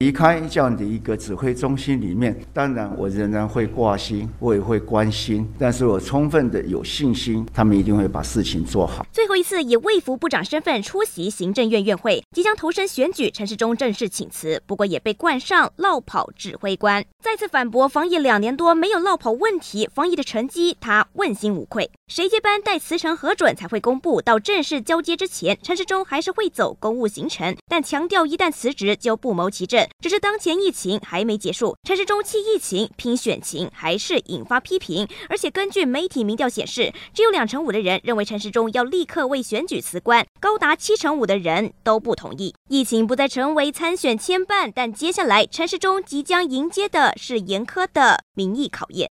离开这样的一个指挥中心里面，当然我仍然会挂心，我也会关心，但是我充分的有信心，他们一定会把事情做好。最后一次以卫福部长身份出席行政院院会，即将投身选举，陈世忠正式请辞，不过也被冠上落跑指挥官，再次反驳防疫两年多没有落跑问题，防疫的成绩他问心无愧。谁接班待辞呈核准才会公布，到正式交接之前，陈世忠还是会走公务行程，但强调一旦辞职就不谋其政。只是当前疫情还没结束，陈时中弃疫情拼选情还是引发批评。而且根据媒体民调显示，只有两成五的人认为陈时中要立刻为选举辞官，高达七成五的人都不同意。疫情不再成为参选牵绊，但接下来陈时中即将迎接的是严苛的民意考验。